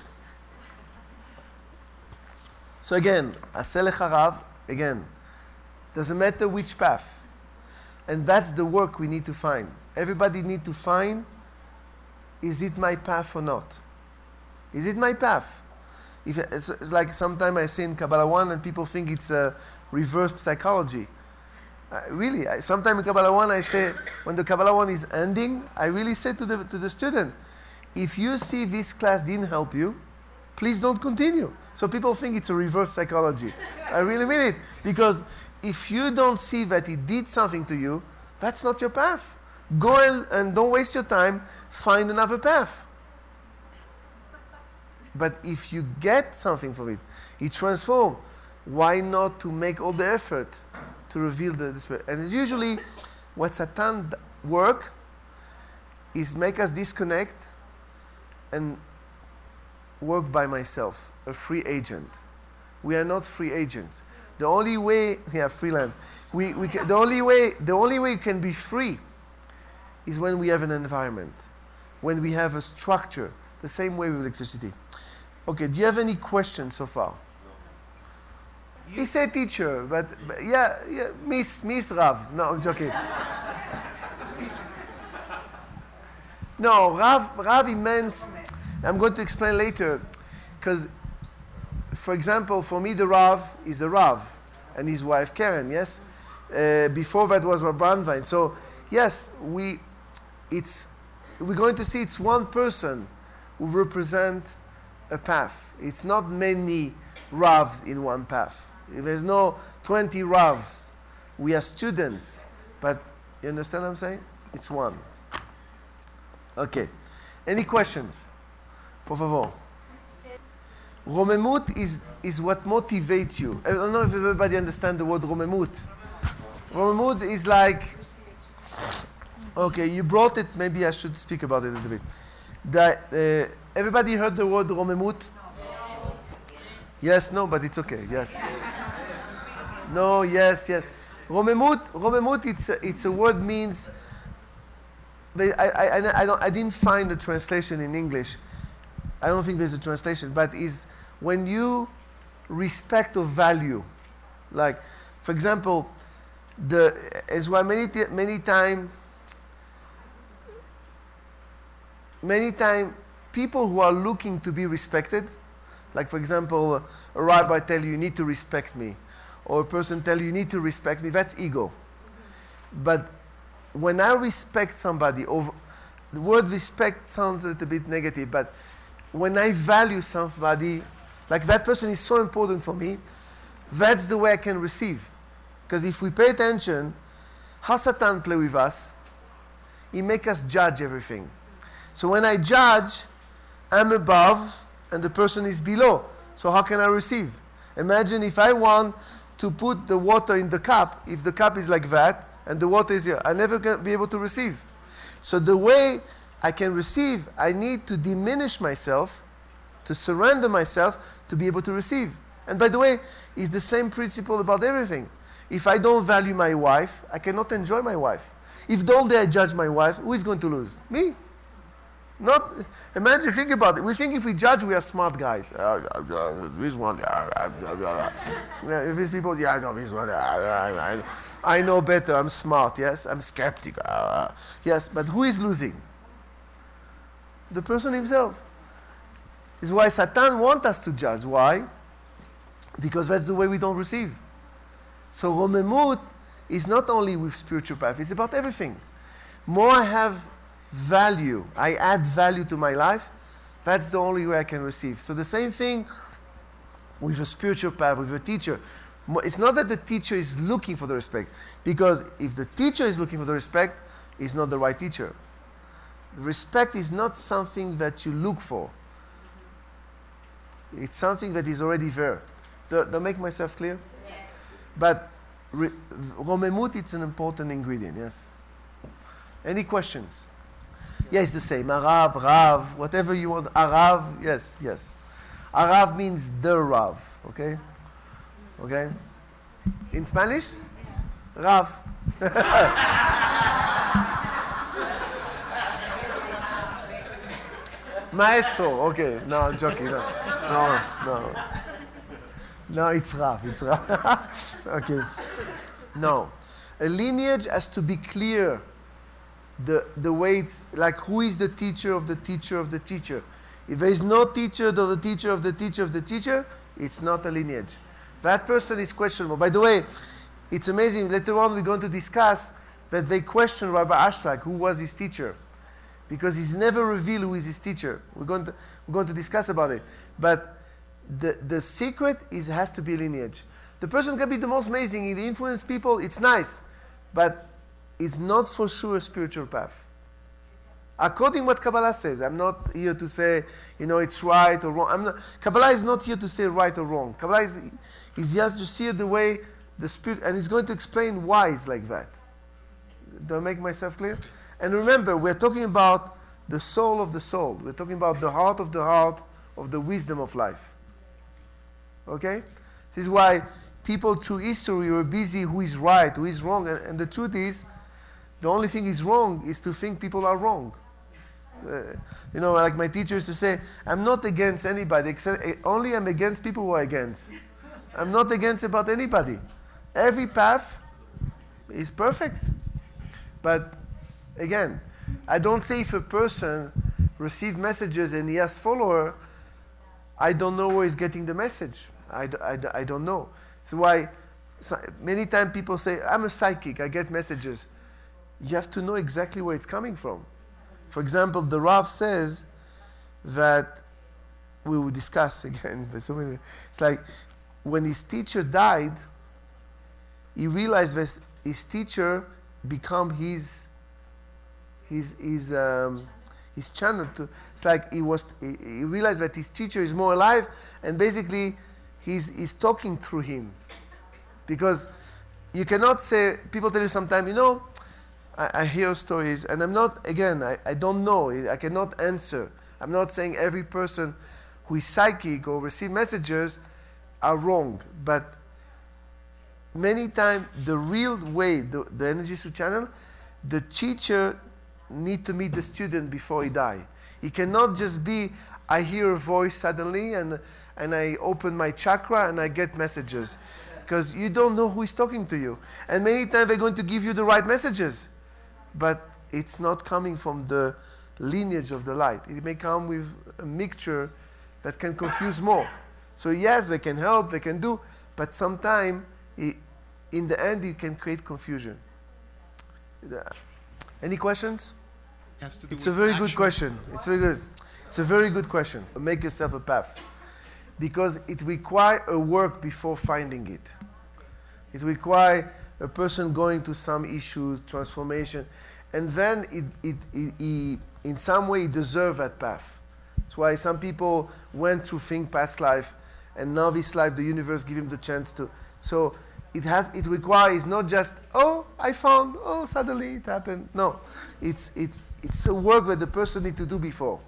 So again, Aselech Harav, again, doesn't matter which path. And that's the work we need to find. Everybody need to find, is it my path or not? Is it my path? If it's, it's like sometimes I say in Kabbalah 1 and people think it's a reverse psychology. Uh, really, sometimes in Kabbalah 1 I say, when the Kabbalah 1 is ending, I really say to the, to the student, if you see this class didn't help you, please don't continue. So people think it's a reverse psychology. I really mean it. Because if you don't see that it did something to you, that's not your path. Go and, and don't waste your time, find another path. But if you get something from it, it transforms. Why not to make all the effort to reveal the, the spirit? And it's usually what Satan work is make us disconnect and work by myself, a free agent. We are not free agents. The only way, yeah, freelance. We, we can, the only way, the only way you can be free is when we have an environment, when we have a structure, the same way with electricity. Okay, do you have any questions so far? No. He said teacher, but, but, yeah, yeah, Miss Miss Rav. No, I'm joking. no, Rav Rav he meant I'm going to explain later, because, for example, for me, the Rav is the Rav, and his wife Karen. Yes, uh, before that was Rav Brandwein. So, yes, we, it's, we're going to see it's one person who represent a path. It's not many Ravs in one path. There's no 20 Ravs We are students, but you understand what I'm saying? It's one. Okay. Any questions? Por favor. Romemut is, is what motivates you. I don't know if everybody understands the word Romemut. Romemut is like, okay, you brought it, maybe I should speak about it a little bit. The, uh, everybody heard the word Romemut? Yes, no, but it's okay, yes. No, yes, yes. Romemut, Romemut it's, a, it's a word means, I, I, I, don't, I didn't find a translation in English. I don't think there's a translation, but is when you respect or value. Like, for example, the as well many many time many time people who are looking to be respected, like for example, a rabbi tell you you need to respect me, or a person tell you you need to respect me. That's ego. But when I respect somebody, over, the word respect sounds a little bit negative, but when I value somebody, like that person is so important for me, that's the way I can receive. Because if we pay attention, how Satan play with us, he make us judge everything. So when I judge, I'm above and the person is below. So how can I receive? Imagine if I want to put the water in the cup, if the cup is like that and the water is here, I never can be able to receive. So the way I can receive, I need to diminish myself, to surrender myself to be able to receive. And by the way, it's the same principle about everything. If I don't value my wife, I cannot enjoy my wife. If the all day I judge my wife, who is going to lose? Me. Not imagine, think about it. We think if we judge, we are smart guys. Uh, uh, uh, this one, uh, uh, uh, if these people, yeah, I know this one. I, I know better. I'm smart. Yes, I'm skeptic. yes, but who is losing? the person himself. Is why Satan wants us to judge. Why? Because that's the way we don't receive. So Romemut is not only with spiritual path, it's about everything. More I have value, I add value to my life, that's the only way I can receive. So the same thing with a spiritual path, with a teacher. It's not that the teacher is looking for the respect, because if the teacher is looking for the respect, he's not the right teacher respect is not something that you look for. It's something that is already there. Do, do I make myself clear? Yes. But re, romemut, it's an important ingredient, yes. Any questions? Yes, the same. Arav, Rav, whatever you want. Arav, yes, yes. Arav means the Rav, okay? Okay? In Spanish? Yes. Rav. Maestro, okay. No, I'm joking. No, no, no. No, it's rough. It's rough. okay. No. A lineage has to be clear. The, the way it's like who is the teacher of the teacher of the teacher. If there is no teacher of the teacher of the teacher of the teacher, it's not a lineage. That person is questionable. By the way, it's amazing. Later on, we're going to discuss that they question Rabbi Ashlag, who was his teacher because he's never revealed who is his teacher. We're going to, we're going to discuss about it. But the, the secret is has to be lineage. The person can be the most amazing, he influence people, it's nice, but it's not for sure a spiritual path. According what Kabbalah says, I'm not here to say, you know, it's right or wrong. I'm not, Kabbalah is not here to say right or wrong. Kabbalah is, is just to see the way the spirit, and it's going to explain why it's like that. Do I make myself clear? And remember, we're talking about the soul of the soul. We're talking about the heart of the heart of the wisdom of life. Okay? This is why people through history were busy who is right, who is wrong. And, and the truth is, the only thing is wrong is to think people are wrong. Uh, you know, like my teacher used to say, I'm not against anybody, except eh, only I'm against people who are against. I'm not against about anybody. Every path is perfect. But Again, I don't say if a person receives messages and he has follower, I don't know where he's getting the message. I, I, I don't know. So why so many times people say, I'm a psychic, I get messages. You have to know exactly where it's coming from. For example, the Rav says that we will discuss again. So many, it's like when his teacher died, he realized that his teacher become his his his um, his channel to it's like he was he, he realized that his teacher is more alive and basically he's he's talking through him because you cannot say people tell you sometimes you know I, I hear stories and i'm not again I, I don't know i cannot answer. I'm not saying every person who is psychic or receive messages are wrong but many times the real way the, the energy to channel the teacher need to meet the student before he die. He cannot just be i hear a voice suddenly and and i open my chakra and i get messages because you don't know who is talking to you. And many times they're going to give you the right messages but it's not coming from the lineage of the light it may come with a mixture that can confuse more so yes they can help they can do but sometimes in the end, you can create confusion. Uh, any questions? It's a very action. good question. It's very good. It's a very good question. Make yourself a path. Because it requires a work before finding it. It requires a person going to some issues, transformation, and then it, it, it, in some way deserve that path. That's why some people went through think past life, and now this life, the universe give him the chance to. So it has it requires not just oh I found oh suddenly it happened. No, it's it's it's a work that the person need to do before.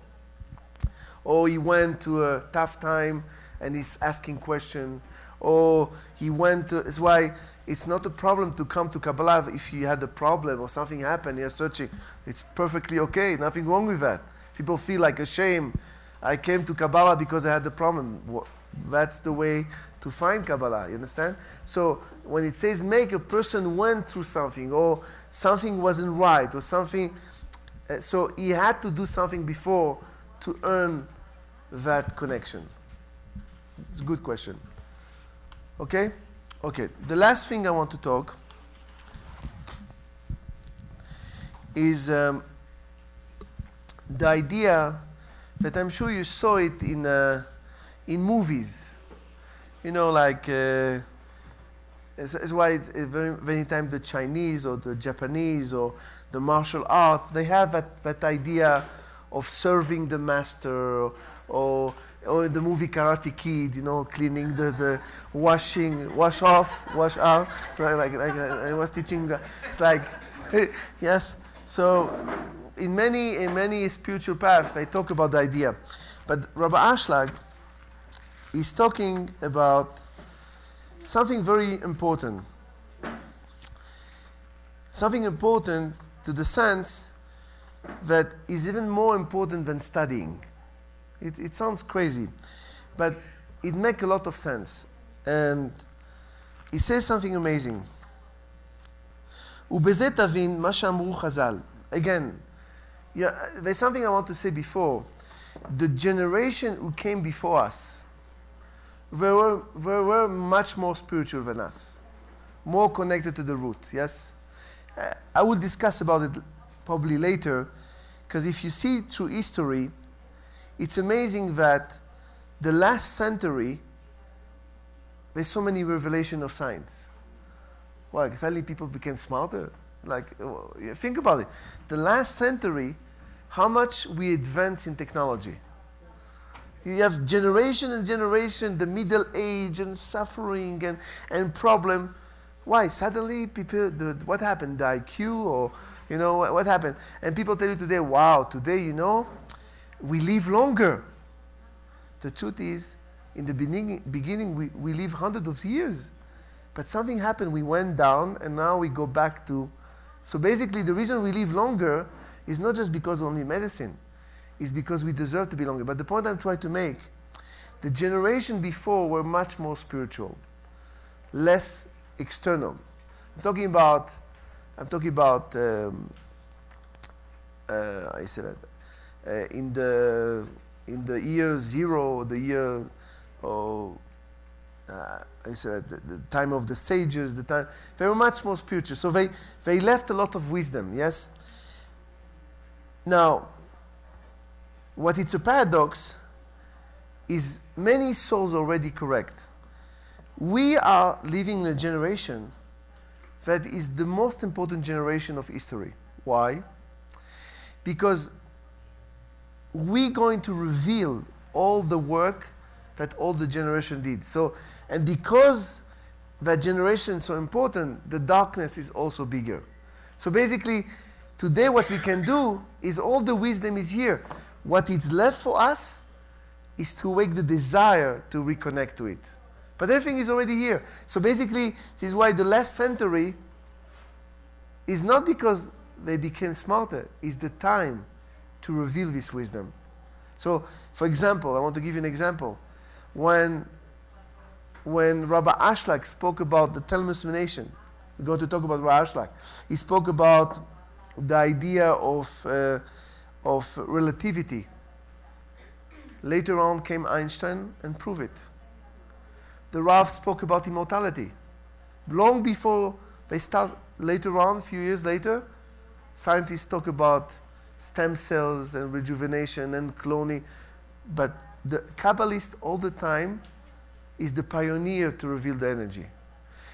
Or he went to a tough time and he's asking question. Or he went to. It's why it's not a problem to come to Kabbalah if you had a problem or something happened. You're searching. It's perfectly okay. Nothing wrong with that. People feel like a shame. I came to Kabbalah because I had a problem. That's the way to find Kabbalah. You understand? So when it says make, a person went through something, or something wasn't right, or something. Uh, so he had to do something before to earn that connection. It's a good question. Okay? Okay. The last thing I want to talk is um, the idea that I'm sure you saw it in. Uh, in movies. You know, like, uh, it's, why it's, it's very many times the Chinese or the Japanese or the martial arts, they have that, that idea of serving the master or, or, or the movie Karate Kid, you know, cleaning the, the washing, wash off, wash out. Like, like I uh, was teaching, uh, it's like, yes. So in many, in many spiritual paths, they talk about the idea. But Rabbi Ashlag, is talking about something very important. Something important to the sense that is even more important than studying. It, it sounds crazy, but it makes a lot of sense. And he says something amazing. ובזה תבין מה שאמרו חז"ל. Again, yeah, there's something I want to say before. The generation who came before us, they were, they were much more spiritual than us, more connected to the root, yes? Uh, I will discuss about it probably later, because if you see through history, it's amazing that the last century, there's so many revelation of science. Why? Suddenly people became smarter. Like, uh, think about it. The last century, how much we advance in technology. You have generation and generation, the middle age and suffering and, and problem. Why? Suddenly people, the, what happened? The IQ or, you know, what happened? And people tell you today, wow, today, you know, we live longer. The truth is, in the beginning, beginning we, we live hundreds of years. But something happened, we went down, and now we go back to. So basically, the reason we live longer is not just because only medicine is because we deserve to be longer. But the point I'm trying to make, the generation before were much more spiritual, less external. I'm talking about, I'm talking about, um, uh, I said that, in the in the year zero, the year, uh, I said the, the, time of the sages, the time they were much more spiritual. So they they left a lot of wisdom. Yes. Now, what it's a paradox is many souls already correct. We are living in a generation that is the most important generation of history. Why? Because we're going to reveal all the work that all the generation did. So, and because that generation is so important, the darkness is also bigger. So basically, today what we can do is all the wisdom is here. What is left for us is to wake the desire to reconnect to it. But everything is already here. So basically, this is why the last century is not because they became smarter, it's the time to reveal this wisdom. So, for example, I want to give you an example. When, when Rabbi Ashlag spoke about the Telmus nation, we're going to talk about Rabbi Ashlag. He spoke about the idea of, uh, of relativity. Later on came Einstein and proved it. The Rav spoke about immortality. Long before they start, later on, a few years later, scientists talk about stem cells and rejuvenation and cloning. But the Kabbalist all the time is the pioneer to reveal the energy.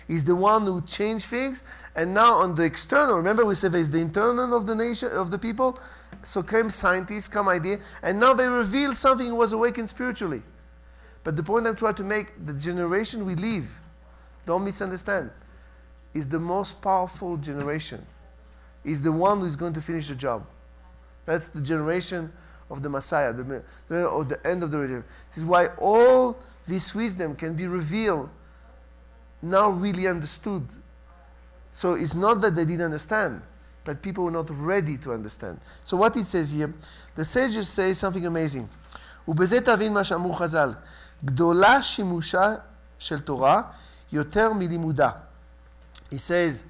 He's the one who changed things. And now on the external, remember we said there's the internal of the nation, of the people. So came scientists, come idea, and now they reveal something was awakened spiritually. But the point I'm trying to make, the generation we live, don't misunderstand, is the most powerful generation. Is the one who's going to finish the job. That's the generation of the Messiah, the, the, or the end of the religion. This is why all this wisdom can be revealed, now really understood. So it's not that they didn't understand, but people were not ready to understand. So what it says here, the sages say something amazing. ובזה תבין מה שאמרו חז"ל, גדולה שימושה של תורה יותר מלימודה. He says,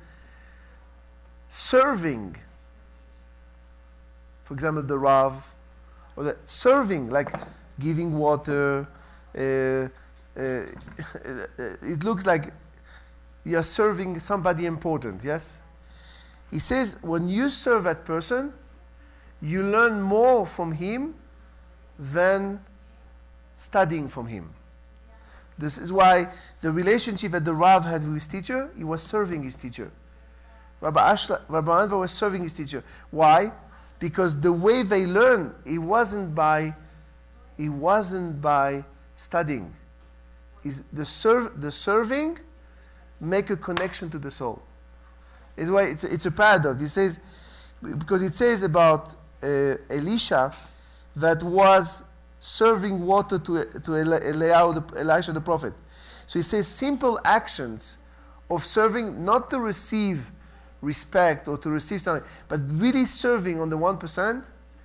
serving for example, the Rav, or the serving, like giving water. Uh, uh, it looks like you are serving somebody important, yes? He says, when you serve that person, you learn more from him than studying from him. This is why the relationship that the Rav had with his teacher, he was serving his teacher. Rabbi, Ashla, Rabbi Anva was serving his teacher. Why? Because the way they learn it wasn't by it wasn't by studying. Is the serve the serving make a connection to the soul. Is why it's, it's a paradox. It says because it says about uh, elisha that was serving water to, to elisha the prophet. So he says simple actions of serving not to receive respect or to receive something, but really serving on the 1%.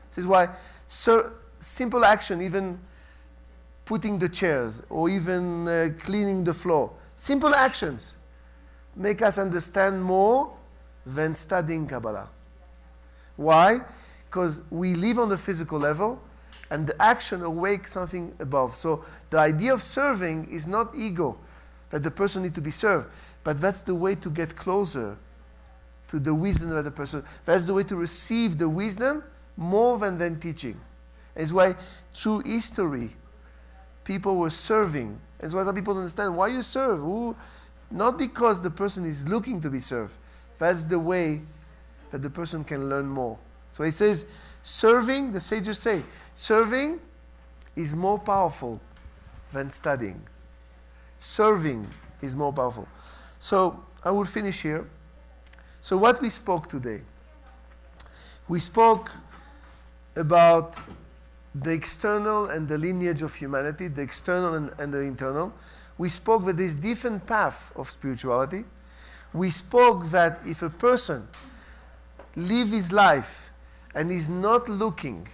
This is why ser- simple action, even putting the chairs or even uh, cleaning the floor, simple actions make us understand more than studying Kabbalah. Why? Because we live on the physical level and the action awakes something above. So the idea of serving is not ego, that the person needs to be served, but that's the way to get closer to the wisdom of the person. That's the way to receive the wisdom more than than teaching. It's why through history, people were serving. It's why some people understand why you serve. Who, not because the person is looking to be served. That's the way that the person can learn more. So he says, serving, the sages say, serving is more powerful than studying. Serving is more powerful. So I will finish here. So, what we spoke today? We spoke about the external and the lineage of humanity, the external and, and the internal. We spoke that there's different path of spirituality. We spoke that if a person live his life and is not looking,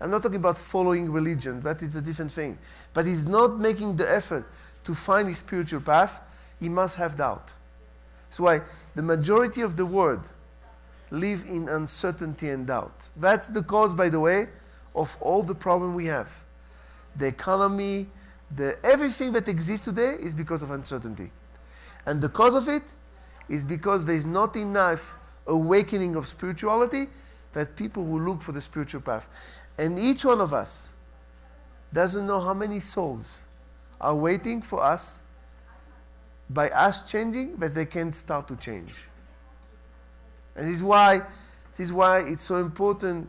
I'm not talking about following religion, that is a different thing, but he's not making the effort to find his spiritual path, he must have doubt. That's why the majority of the world live in uncertainty and doubt. That's the cause, by the way, of all the problem we have. The economy, the, everything that exists today is because of uncertainty. And the cause of it is because there is not enough awakening of spirituality that people will look for the spiritual path. And each one of us doesn't know how many souls are waiting for us by us changing that they can't start to change. And this is why, this is why it's so important.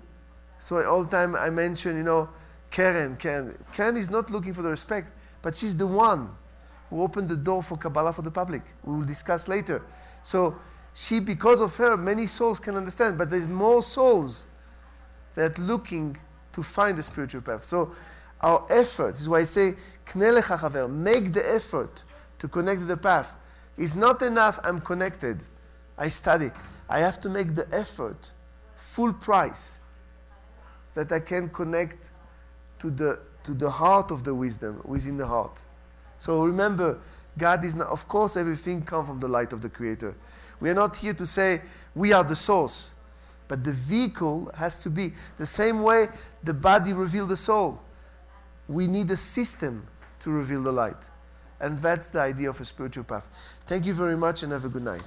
So all the time I mention, you know, Karen, Karen. Karen is not looking for the respect, but she's the one who opened the door for Kabbalah for the public. We will discuss later. So she, because of her, many souls can understand, but there's more souls that looking to find the spiritual path. So our effort is why I say, make the effort to connect to the path. It's not enough, I'm connected. I study. I have to make the effort, full price, that I can connect to the, to the heart of the wisdom within the heart. So remember, God is not, of course, everything comes from the light of the Creator. We are not here to say we are the source, but the vehicle has to be the same way the body reveals the soul. We need a system to reveal the light. And that's the idea of a spiritual path. Thank you very much and have a good night.